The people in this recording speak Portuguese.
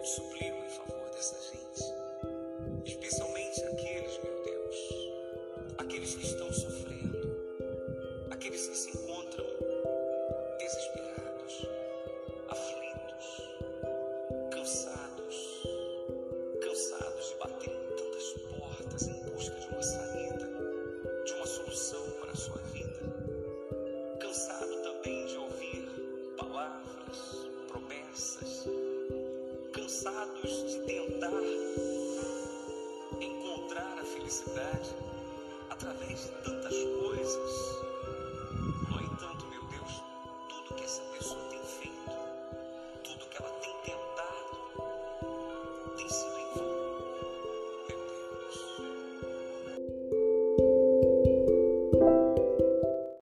Eu suplico em favor dessa gente, especialmente aqueles, meu Deus, aqueles que estão sofrendo, aqueles que se encontram felicidade através de tantas coisas. No entanto, meu Deus, tudo que essa pessoa tem feito